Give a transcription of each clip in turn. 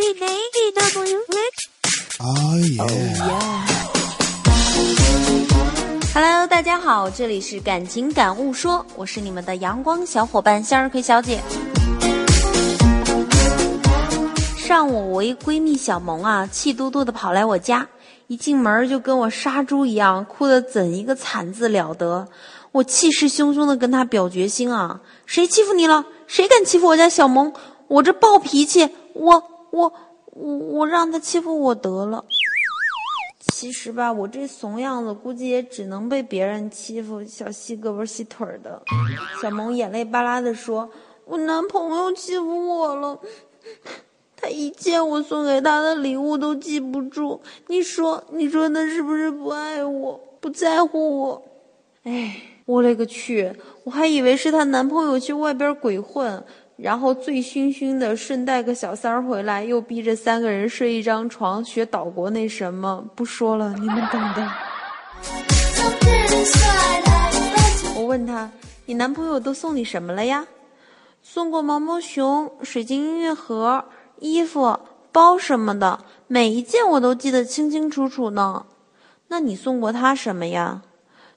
E W H。Oh yeah. Hello，大家好，这里是感情感悟说，我是你们的阳光小伙伴向日葵小姐。上午我一闺蜜小萌啊，气嘟嘟的跑来我家，一进门就跟我杀猪一样，哭得怎一个惨字了得。我气势汹汹的跟她表决心啊，谁欺负你了？谁敢欺负我家小萌？我这暴脾气，我我我我让他欺负我得了。其实吧，我这怂样子估计也只能被别人欺负，小细胳膊细腿儿的。小萌眼泪巴拉的说：“我男朋友欺负我了，他一切我送给他的礼物都记不住。你说，你说他是不是不爱我，不在乎我？哎，我勒个去！我还以为是她男朋友去外边鬼混。”然后醉醺醺的，顺带个小三儿回来，又逼着三个人睡一张床，学岛国那什么，不说了，你们懂的。我问他，你男朋友都送你什么了呀？送过毛毛熊、水晶音乐盒、衣服、包什么的，每一件我都记得清清楚楚呢。那你送过他什么呀？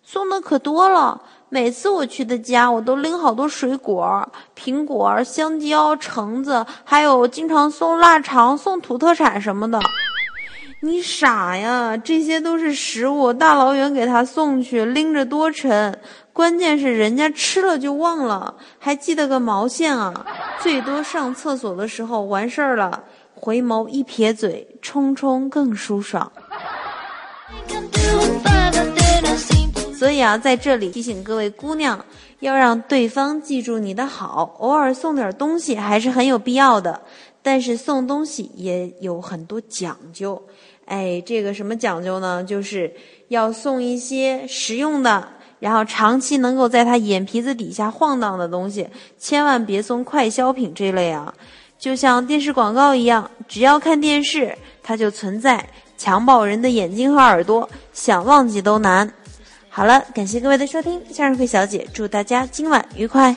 送的可多了。每次我去他家，我都拎好多水果，苹果、香蕉、橙子，还有经常送腊肠、送土特产什么的。你傻呀？这些都是食物，大老远给他送去，拎着多沉。关键是人家吃了就忘了，还记得个毛线啊！最多上厕所的时候完事儿了，回眸一撇嘴，冲冲更舒爽。所以啊，在这里提醒各位姑娘，要让对方记住你的好，偶尔送点东西还是很有必要的。但是送东西也有很多讲究，哎，这个什么讲究呢？就是要送一些实用的，然后长期能够在他眼皮子底下晃荡的东西，千万别送快消品这类啊。就像电视广告一样，只要看电视，它就存在，强暴人的眼睛和耳朵，想忘记都难。好了，感谢各位的收听，向日葵小姐祝大家今晚愉快。